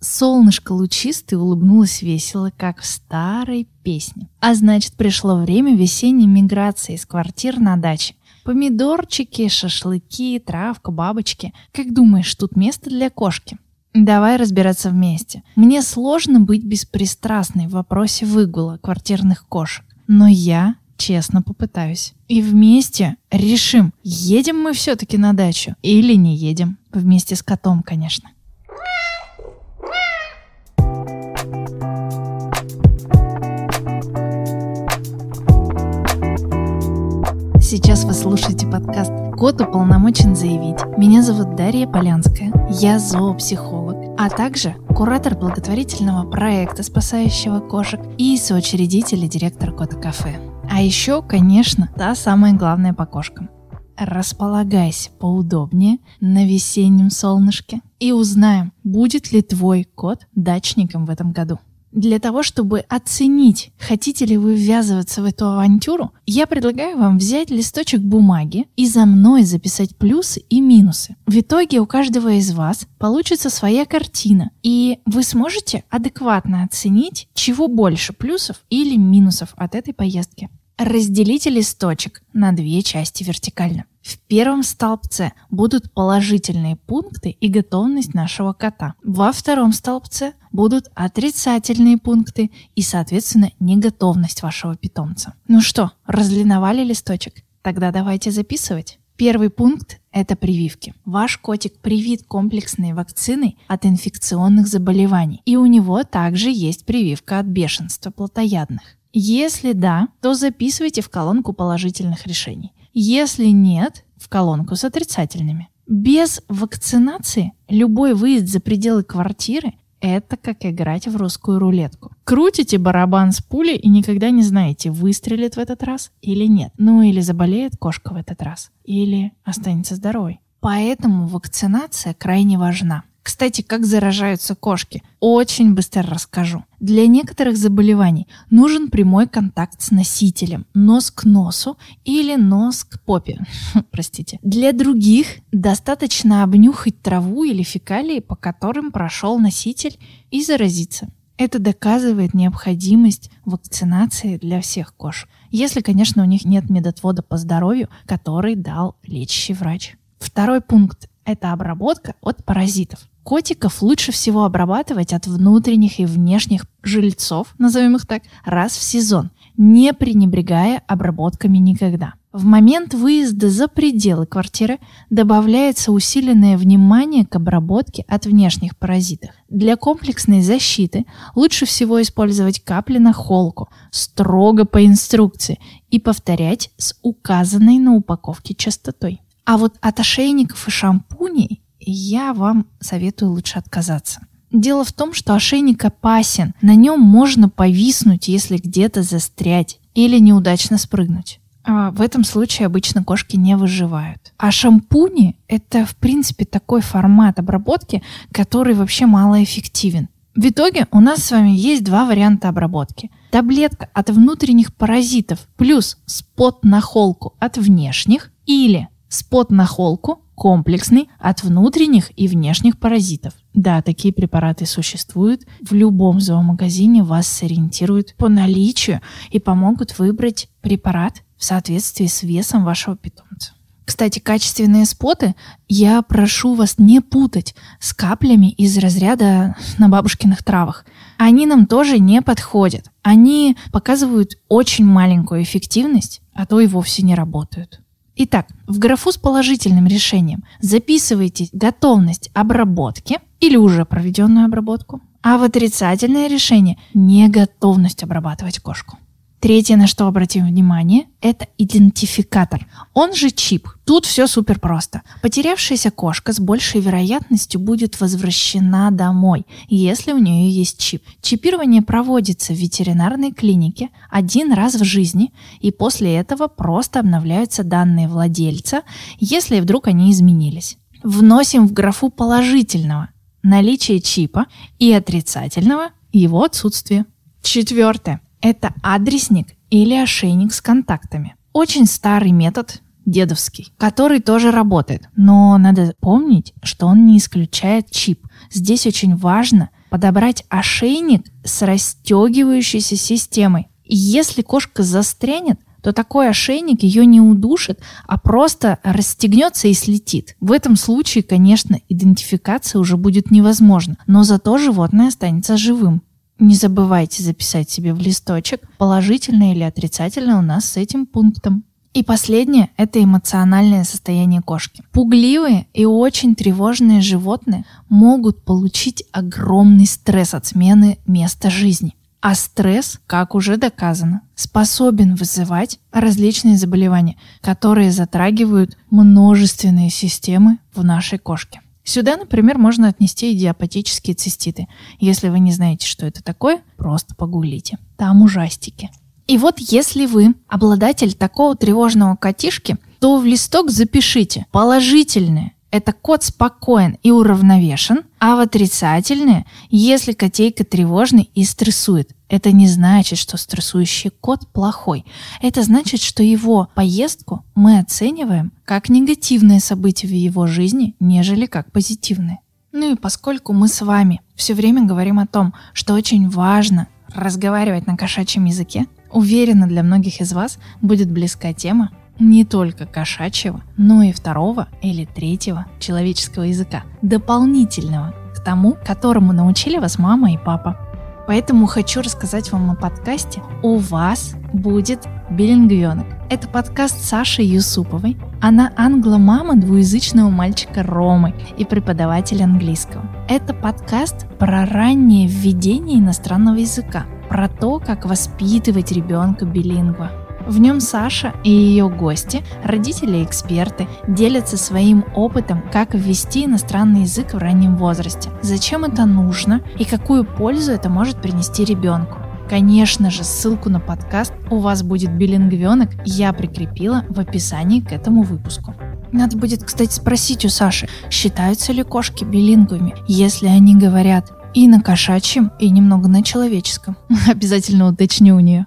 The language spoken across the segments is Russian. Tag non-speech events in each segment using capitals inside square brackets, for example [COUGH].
Солнышко лучистое улыбнулось весело, как в старой песне. А значит, пришло время весенней миграции из квартир на даче. Помидорчики, шашлыки, травка, бабочки. Как думаешь, тут место для кошки? Давай разбираться вместе. Мне сложно быть беспристрастной в вопросе выгула квартирных кошек. Но я честно попытаюсь. И вместе решим, едем мы все-таки на дачу или не едем. Вместе с котом, конечно. Сейчас вы слушаете подкаст «Кот уполномочен заявить». Меня зовут Дарья Полянская, я зоопсихолог, а также куратор благотворительного проекта, спасающего кошек, и соучредитель и директор Кота-кафе. А еще, конечно, та самая главная по кошкам. Располагайся поудобнее на весеннем солнышке и узнаем, будет ли твой кот дачником в этом году. Для того, чтобы оценить, хотите ли вы ввязываться в эту авантюру, я предлагаю вам взять листочек бумаги и за мной записать плюсы и минусы. В итоге у каждого из вас получится своя картина, и вы сможете адекватно оценить, чего больше плюсов или минусов от этой поездки. Разделите листочек на две части вертикально. В первом столбце будут положительные пункты и готовность нашего кота. Во втором столбце будут отрицательные пункты и, соответственно, неготовность вашего питомца. Ну что, разлиновали листочек? Тогда давайте записывать. Первый пункт – это прививки. Ваш котик привит комплексной вакциной от инфекционных заболеваний, и у него также есть прививка от бешенства плотоядных. Если да, то записывайте в колонку положительных решений. Если нет, в колонку с отрицательными. Без вакцинации любой выезд за пределы квартиры – это как играть в русскую рулетку. Крутите барабан с пулей и никогда не знаете, выстрелит в этот раз или нет. Ну или заболеет кошка в этот раз, или останется здоровой. Поэтому вакцинация крайне важна. Кстати, как заражаются кошки? Очень быстро расскажу. Для некоторых заболеваний нужен прямой контакт с носителем, нос к носу или нос к попе. [LAUGHS] Простите. Для других достаточно обнюхать траву или фекалии, по которым прошел носитель, и заразиться. Это доказывает необходимость вакцинации для всех кошек. Если, конечно, у них нет медотвода по здоровью, который дал лечащий врач. Второй пункт – это обработка от паразитов. Котиков лучше всего обрабатывать от внутренних и внешних жильцов, назовем их так, раз в сезон, не пренебрегая обработками никогда. В момент выезда за пределы квартиры добавляется усиленное внимание к обработке от внешних паразитов. Для комплексной защиты лучше всего использовать капли на холку, строго по инструкции, и повторять с указанной на упаковке частотой. А вот от ошейников и шампуней я вам советую лучше отказаться. Дело в том, что ошейник опасен. На нем можно повиснуть, если где-то застрять или неудачно спрыгнуть. А в этом случае обычно кошки не выживают. А шампуни – это, в принципе, такой формат обработки, который вообще малоэффективен. В итоге у нас с вами есть два варианта обработки. Таблетка от внутренних паразитов плюс спот на холку от внешних или спот на холку комплексный от внутренних и внешних паразитов. Да, такие препараты существуют. В любом зоомагазине вас сориентируют по наличию и помогут выбрать препарат в соответствии с весом вашего питомца. Кстати, качественные споты я прошу вас не путать с каплями из разряда на бабушкиных травах. Они нам тоже не подходят. Они показывают очень маленькую эффективность, а то и вовсе не работают. Итак, в графу с положительным решением записывайте готовность обработки или уже проведенную обработку, а в отрицательное решение – неготовность обрабатывать кошку. Третье, на что обратим внимание, это идентификатор. Он же чип. Тут все супер просто. Потерявшаяся кошка с большей вероятностью будет возвращена домой, если у нее есть чип. Чипирование проводится в ветеринарной клинике один раз в жизни, и после этого просто обновляются данные владельца, если вдруг они изменились. Вносим в графу положительного наличие чипа и отрицательного его отсутствие. Четвертое. Это адресник или ошейник с контактами. Очень старый метод, дедовский, который тоже работает. Но надо помнить, что он не исключает чип. Здесь очень важно подобрать ошейник с расстегивающейся системой. И если кошка застрянет, то такой ошейник ее не удушит, а просто расстегнется и слетит. В этом случае, конечно, идентификация уже будет невозможна, но зато животное останется живым. Не забывайте записать себе в листочек, положительное или отрицательное у нас с этим пунктом. И последнее – это эмоциональное состояние кошки. Пугливые и очень тревожные животные могут получить огромный стресс от смены места жизни. А стресс, как уже доказано, способен вызывать различные заболевания, которые затрагивают множественные системы в нашей кошке. Сюда, например, можно отнести идиопатические циститы. Если вы не знаете, что это такое, просто погуглите. Там ужастики. И вот если вы обладатель такого тревожного котишки, то в листок запишите положительное это кот спокоен и уравновешен, а в отрицательное, если котейка тревожный и стрессует. Это не значит, что стрессующий кот плохой. Это значит, что его поездку мы оцениваем как негативное событие в его жизни, нежели как позитивное. Ну и поскольку мы с вами все время говорим о том, что очень важно разговаривать на кошачьем языке, уверена, для многих из вас будет близка тема не только кошачьего, но и второго или третьего человеческого языка, дополнительного к тому, которому научили вас мама и папа. Поэтому хочу рассказать вам о подкасте «У вас будет билингвенок». Это подкаст Саши Юсуповой. Она англомама двуязычного мальчика Ромы и преподаватель английского. Это подкаст про раннее введение иностранного языка, про то, как воспитывать ребенка билингва, в нем Саша и ее гости, родители эксперты, делятся своим опытом, как ввести иностранный язык в раннем возрасте, зачем это нужно и какую пользу это может принести ребенку. Конечно же, ссылку на подкаст «У вас будет билингвенок» я прикрепила в описании к этому выпуску. Надо будет, кстати, спросить у Саши, считаются ли кошки билингвами, если они говорят и на кошачьем, и немного на человеческом. [LAUGHS] Обязательно уточню у нее.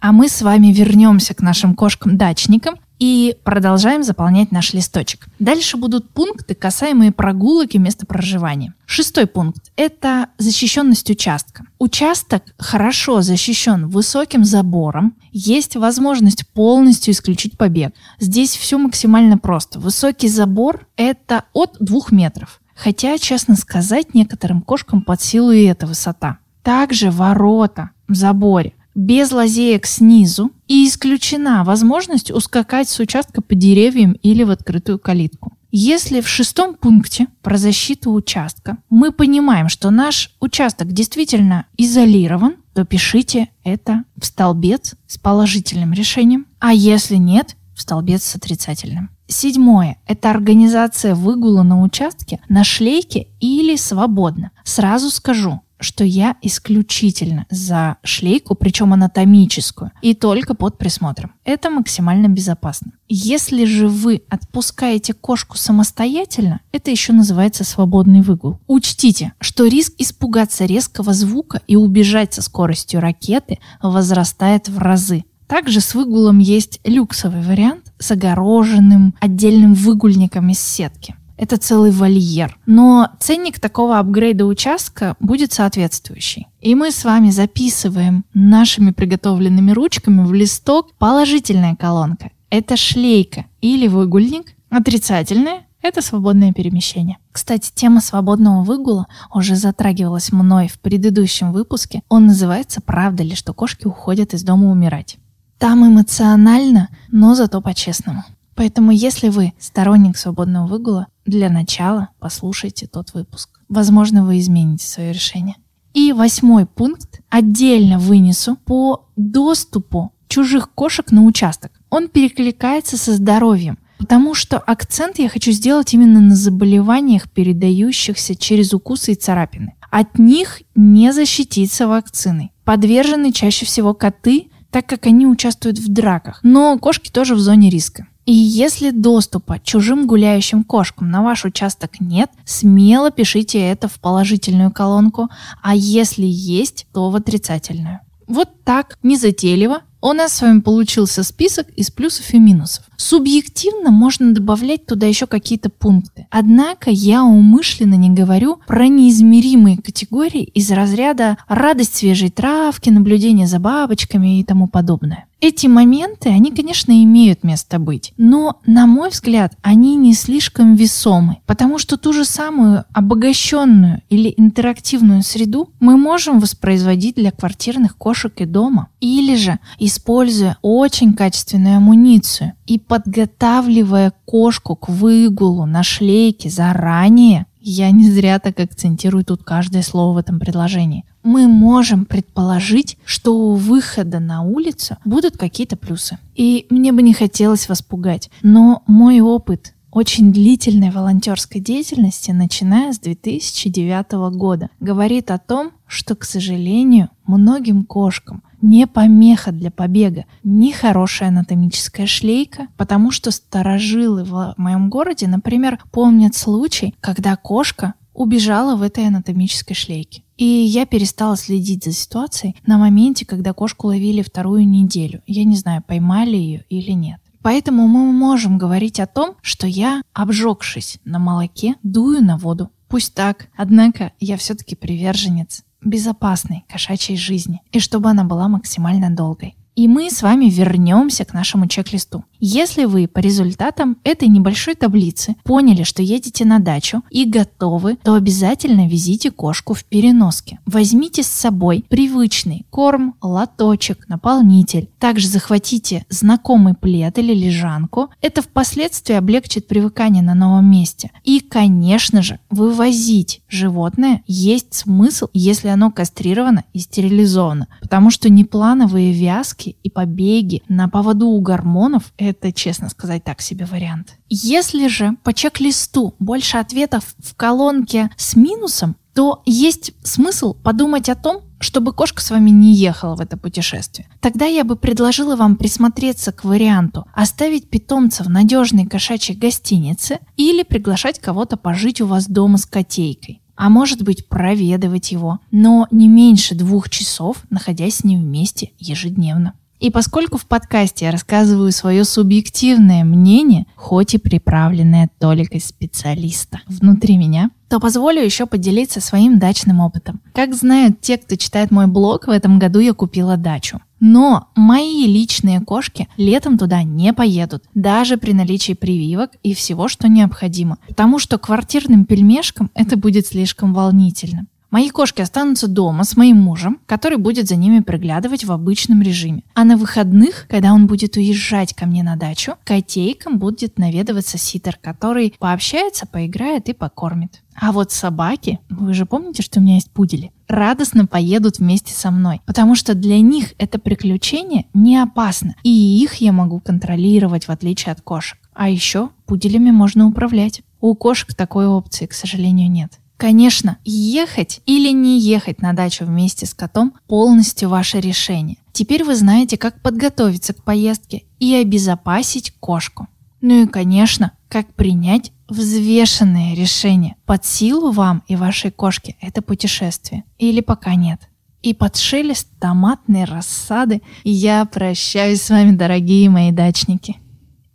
А мы с вами вернемся к нашим кошкам-дачникам и продолжаем заполнять наш листочек. Дальше будут пункты, касаемые прогулок и места проживания. Шестой пункт – это защищенность участка. Участок хорошо защищен высоким забором, есть возможность полностью исключить побег. Здесь все максимально просто. Высокий забор – это от двух метров. Хотя, честно сказать, некоторым кошкам под силу и эта высота. Также ворота в заборе без лазеек снизу и исключена возможность ускакать с участка по деревьям или в открытую калитку. Если в шестом пункте про защиту участка мы понимаем, что наш участок действительно изолирован, то пишите это в столбец с положительным решением, а если нет, в столбец с отрицательным. Седьмое – это организация выгула на участке на шлейке или свободно. Сразу скажу, что я исключительно за шлейку, причем анатомическую, и только под присмотром. Это максимально безопасно. Если же вы отпускаете кошку самостоятельно, это еще называется свободный выгул. Учтите, что риск испугаться резкого звука и убежать со скоростью ракеты возрастает в разы. Также с выгулом есть люксовый вариант с огороженным отдельным выгульником из сетки. Это целый вольер. Но ценник такого апгрейда участка будет соответствующий. И мы с вами записываем нашими приготовленными ручками в листок положительная колонка. Это шлейка или выгульник. Отрицательная – это свободное перемещение. Кстати, тема свободного выгула уже затрагивалась мной в предыдущем выпуске. Он называется «Правда ли, что кошки уходят из дома умирать?» Там эмоционально, но зато по-честному. Поэтому, если вы сторонник свободного выгула, для начала послушайте тот выпуск. Возможно, вы измените свое решение. И восьмой пункт отдельно вынесу по доступу чужих кошек на участок. Он перекликается со здоровьем, потому что акцент я хочу сделать именно на заболеваниях, передающихся через укусы и царапины. От них не защититься вакциной. Подвержены чаще всего коты, так как они участвуют в драках, но кошки тоже в зоне риска. И если доступа чужим гуляющим кошкам на ваш участок нет, смело пишите это в положительную колонку, а если есть, то в отрицательную. Вот так, незатейливо, у нас с вами получился список из плюсов и минусов. Субъективно можно добавлять туда еще какие-то пункты. Однако я умышленно не говорю про неизмеримые категории из разряда радость свежей травки, наблюдение за бабочками и тому подобное. Эти моменты, они, конечно, имеют место быть, но, на мой взгляд, они не слишком весомы, потому что ту же самую обогащенную или интерактивную среду мы можем воспроизводить для квартирных кошек и дома, или же используя очень качественную амуницию и подготавливая кошку к выгулу на шлейке заранее, я не зря так акцентирую тут каждое слово в этом предложении. Мы можем предположить, что у выхода на улицу будут какие-то плюсы. И мне бы не хотелось вас пугать, но мой опыт очень длительной волонтерской деятельности, начиная с 2009 года, говорит о том, что, к сожалению, многим кошкам не помеха для побега, не хорошая анатомическая шлейка, потому что старожилы в моем городе, например, помнят случай, когда кошка убежала в этой анатомической шлейке. И я перестала следить за ситуацией на моменте, когда кошку ловили вторую неделю. Я не знаю, поймали ее или нет. Поэтому мы можем говорить о том, что я, обжегшись на молоке, дую на воду. Пусть так, однако я все-таки приверженец безопасной кошачьей жизни и чтобы она была максимально долгой. И мы с вами вернемся к нашему чек-листу. Если вы по результатам этой небольшой таблицы поняли, что едете на дачу и готовы, то обязательно везите кошку в переноске. Возьмите с собой привычный корм, лоточек, наполнитель. Также захватите знакомый плед или лежанку. Это впоследствии облегчит привыкание на новом месте. И, конечно же, вывозить животное есть смысл, если оно кастрировано и стерилизовано. Потому что неплановые вязки и побеги на поводу у гормонов – это, честно сказать, так себе вариант. Если же по чек-листу больше ответов в колонке с минусом, то есть смысл подумать о том, чтобы кошка с вами не ехала в это путешествие. Тогда я бы предложила вам присмотреться к варианту оставить питомца в надежной кошачьей гостинице или приглашать кого-то пожить у вас дома с котейкой. А может быть проведывать его, но не меньше двух часов, находясь с ним вместе ежедневно. И поскольку в подкасте я рассказываю свое субъективное мнение, хоть и приправленное толикой специалиста внутри меня, то позволю еще поделиться своим дачным опытом. Как знают те, кто читает мой блог, в этом году я купила дачу. Но мои личные кошки летом туда не поедут, даже при наличии прививок и всего, что необходимо, потому что квартирным пельмешкам это будет слишком волнительно. Мои кошки останутся дома с моим мужем, который будет за ними приглядывать в обычном режиме. А на выходных, когда он будет уезжать ко мне на дачу, котейкам будет наведываться ситер, который пообщается, поиграет и покормит. А вот собаки, вы же помните, что у меня есть пудели, радостно поедут вместе со мной, потому что для них это приключение не опасно, и их я могу контролировать в отличие от кошек. А еще пуделями можно управлять. У кошек такой опции, к сожалению, нет. Конечно, ехать или не ехать на дачу вместе с котом полностью ваше решение. Теперь вы знаете, как подготовиться к поездке и обезопасить кошку. Ну и, конечно, как принять взвешенное решение. Под силу вам и вашей кошке это путешествие. Или пока нет. И под шелест томатной рассады я прощаюсь с вами, дорогие мои дачники.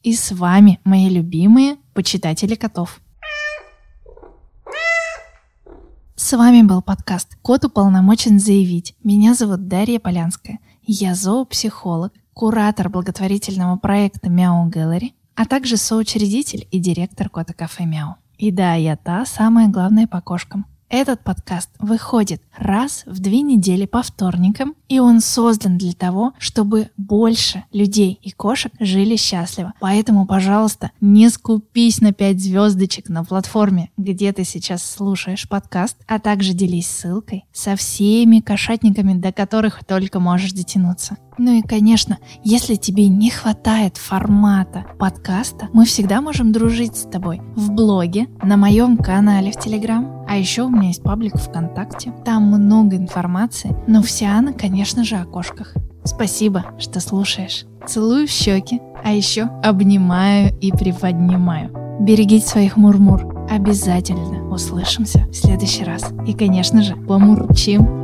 И с вами, мои любимые почитатели котов. С вами был подкаст «Кот уполномочен заявить». Меня зовут Дарья Полянская. Я зоопсихолог, куратор благотворительного проекта «Мяу Gallery, а также соучредитель и директор Кота Кафе Мяу. И да, я та самая главная по кошкам. Этот подкаст выходит раз в две недели по вторникам, и он создан для того, чтобы больше людей и кошек жили счастливо. Поэтому, пожалуйста, не скупись на 5 звездочек на платформе, где ты сейчас слушаешь подкаст, а также делись ссылкой со всеми кошатниками, до которых только можешь дотянуться. Ну и, конечно, если тебе не хватает формата подкаста, мы всегда можем дружить с тобой в блоге, на моем канале в Телеграм, а еще у меня есть паблик ВКонтакте. Там много информации, но вся она, конечно же, о кошках. Спасибо, что слушаешь. Целую в щеки, а еще обнимаю и приподнимаю. Берегите своих мурмур. Обязательно услышимся в следующий раз. И, конечно же, помурчим.